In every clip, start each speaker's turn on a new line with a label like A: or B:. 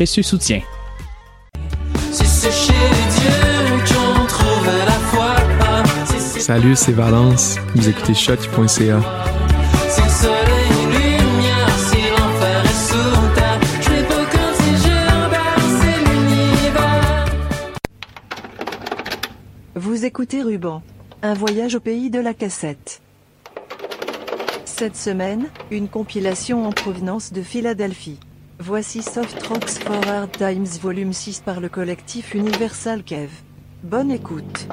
A: précieux soutien.
B: Salut, c'est Valence. Vous écoutez
C: l'univers.
D: Vous écoutez Ruban. Un voyage au pays de la cassette. Cette semaine, une compilation en provenance de Philadelphie. Voici Soft Rocks for Hard Times Volume 6 par le collectif Universal Kev. Bonne écoute.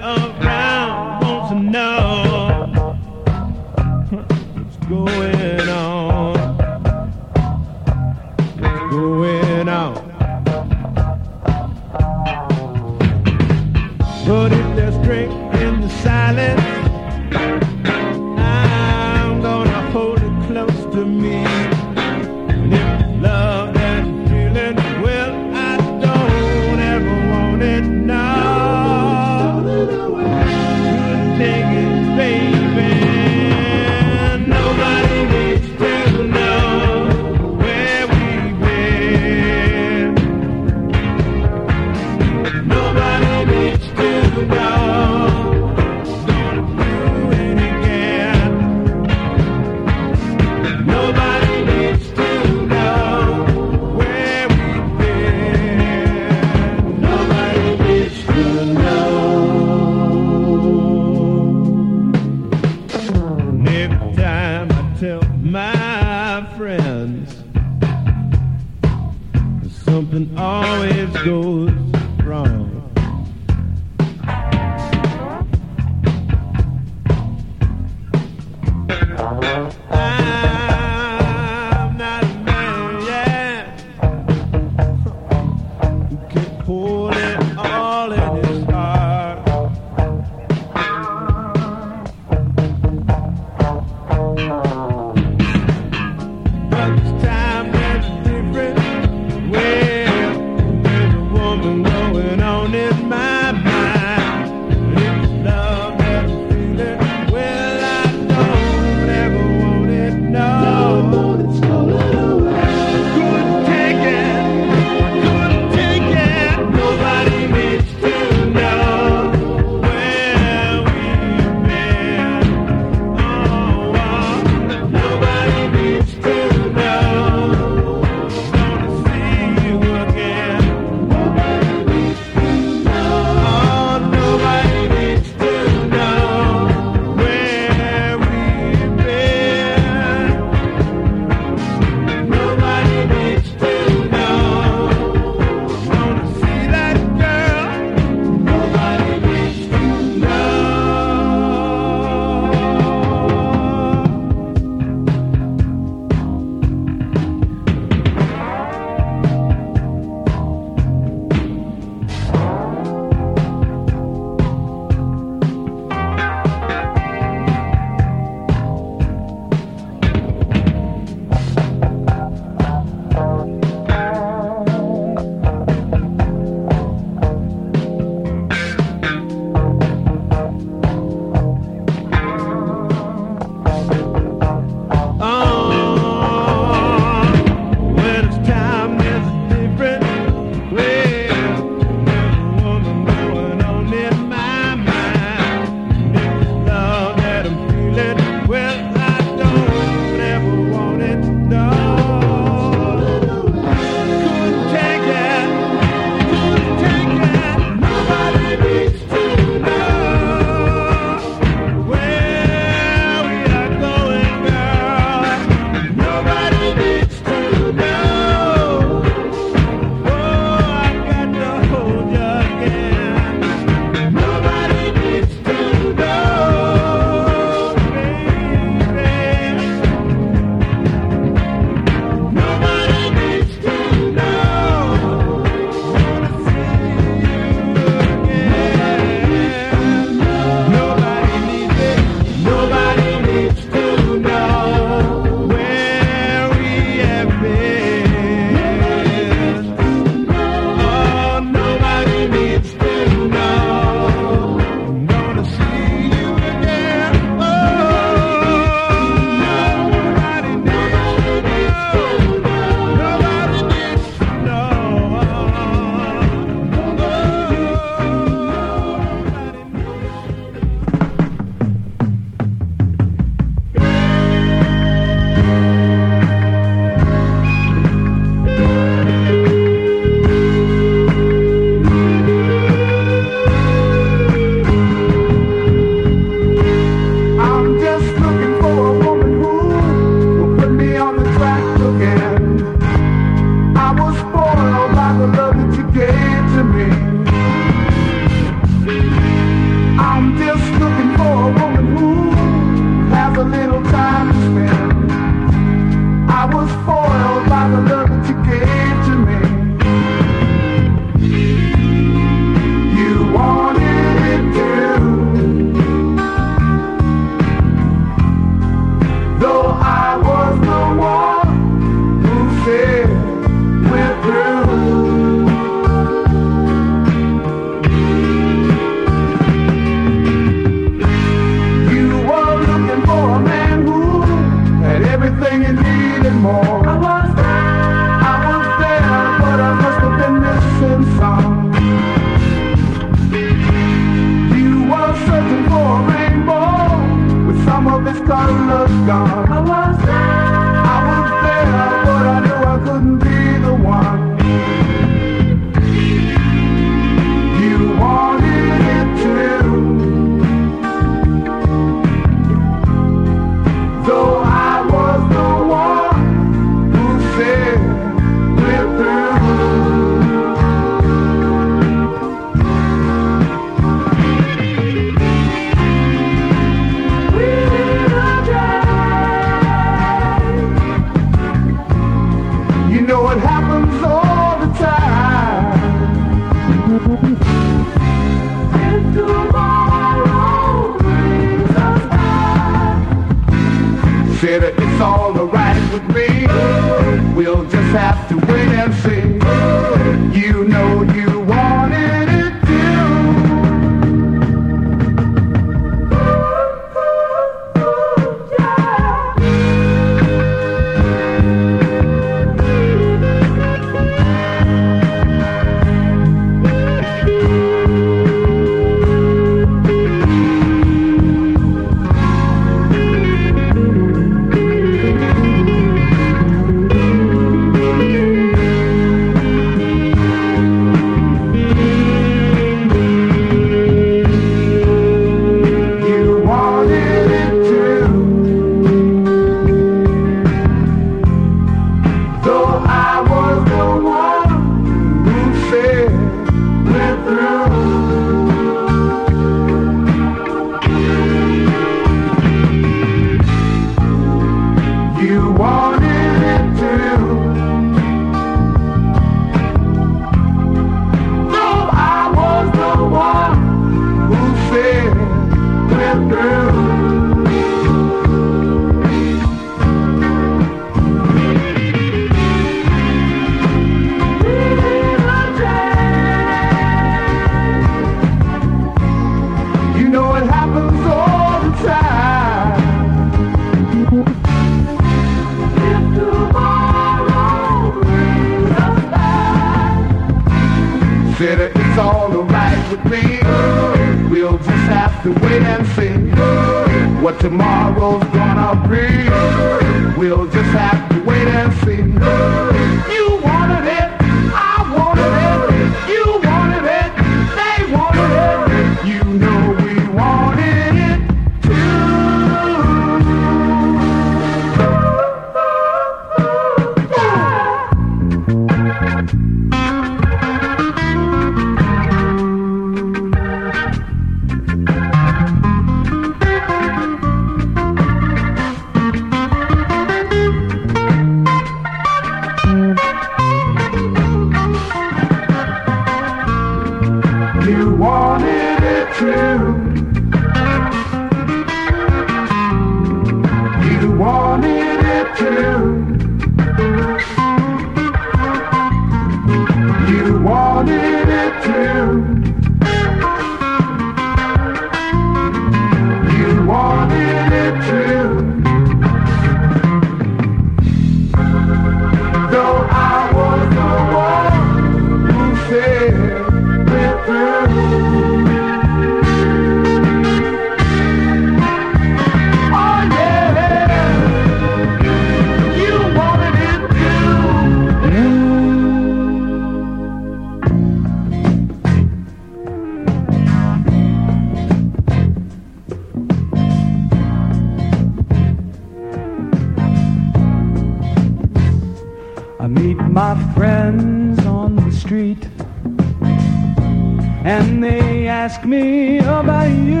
E: ask me about you.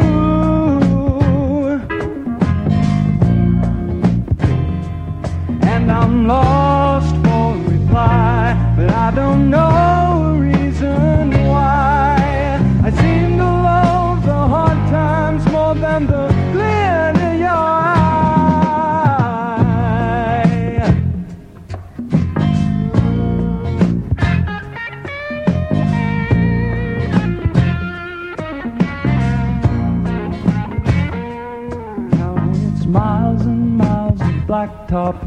E: And I'm lost for reply, but I don't know. top.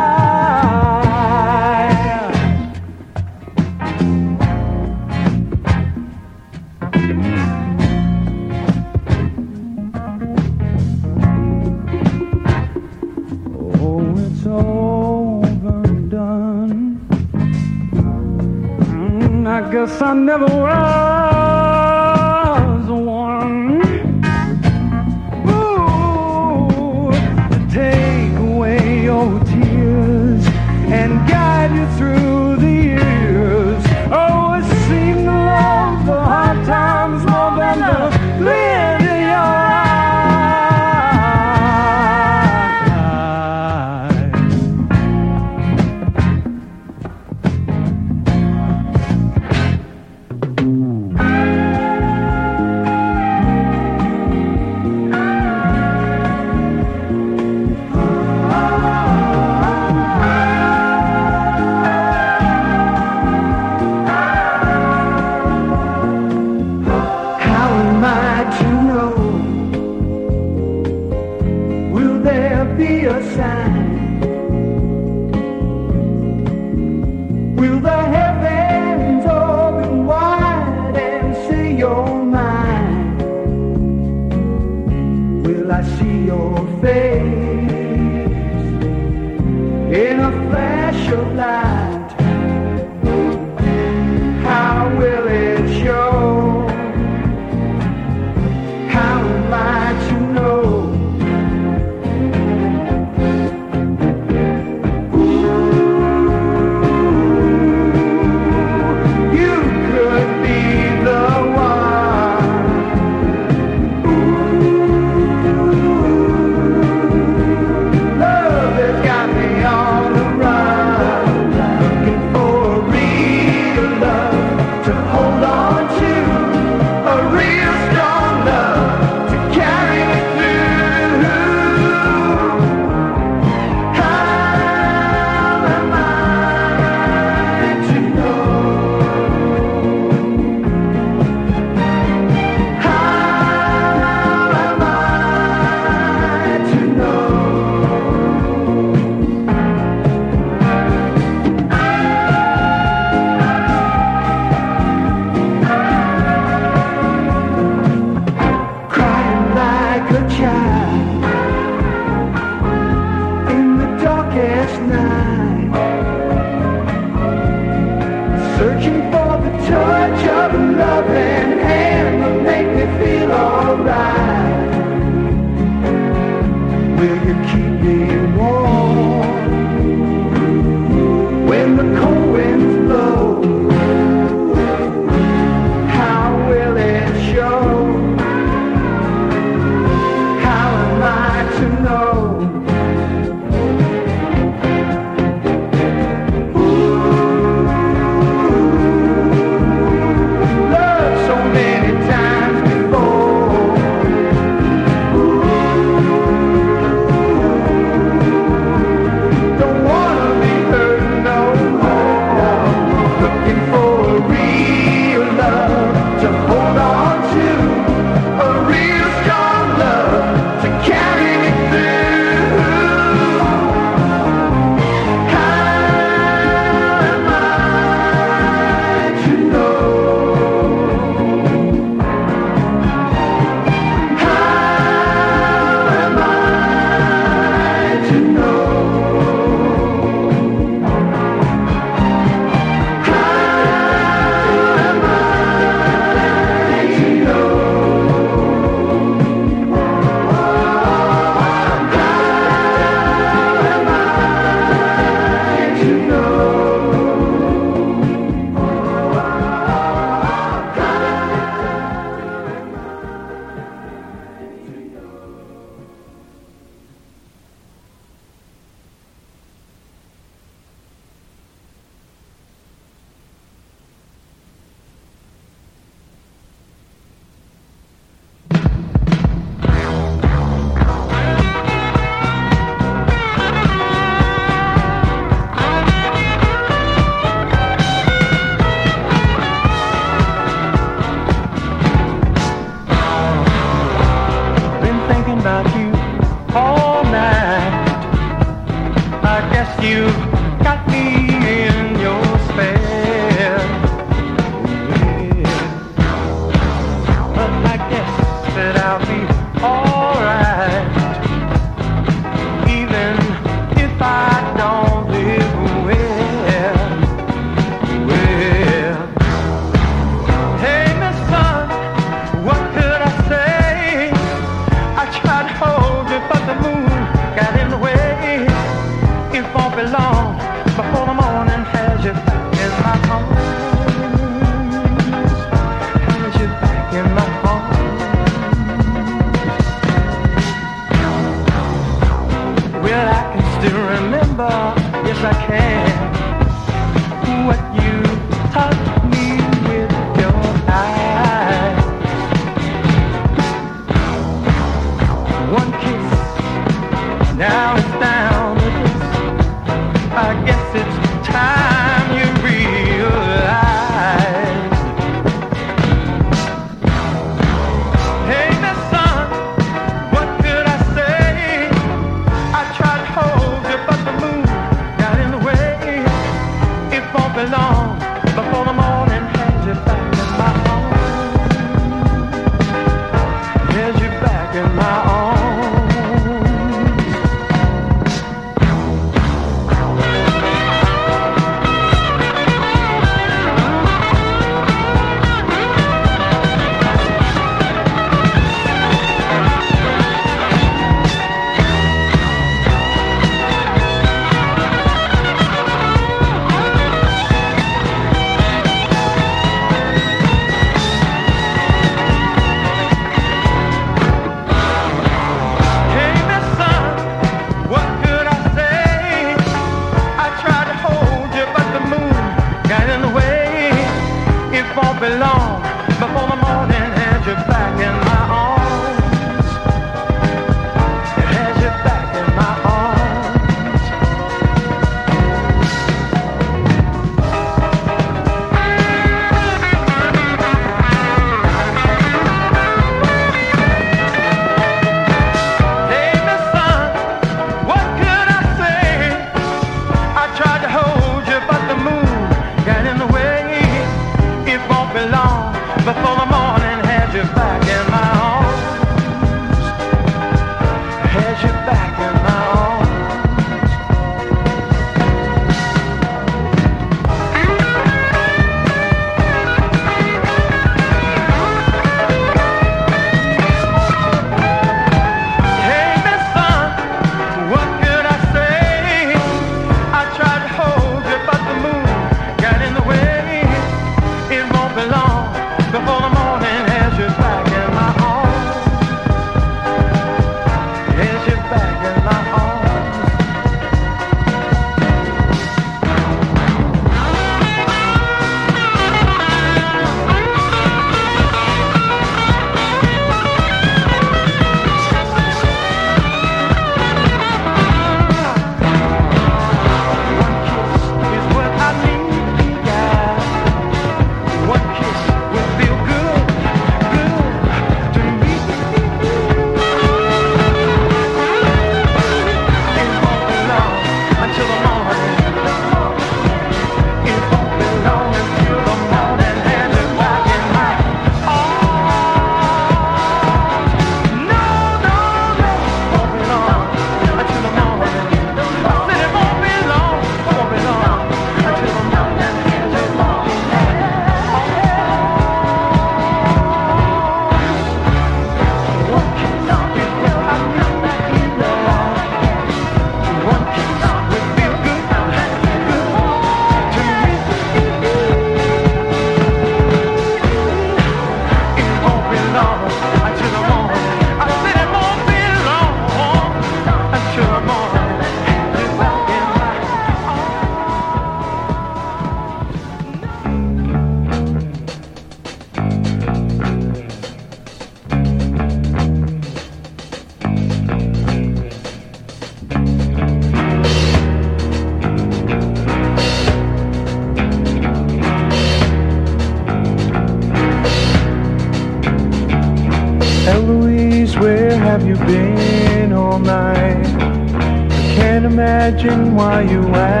F: Imagine why you act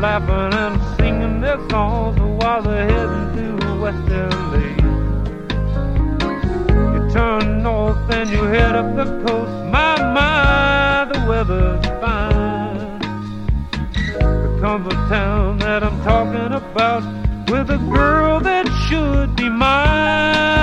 F: laughing and singing their songs while they're heading to West LA. You turn north and you head up the coast. My, my, the weather's fine. There comes a town that I'm talking about with a girl that should be mine.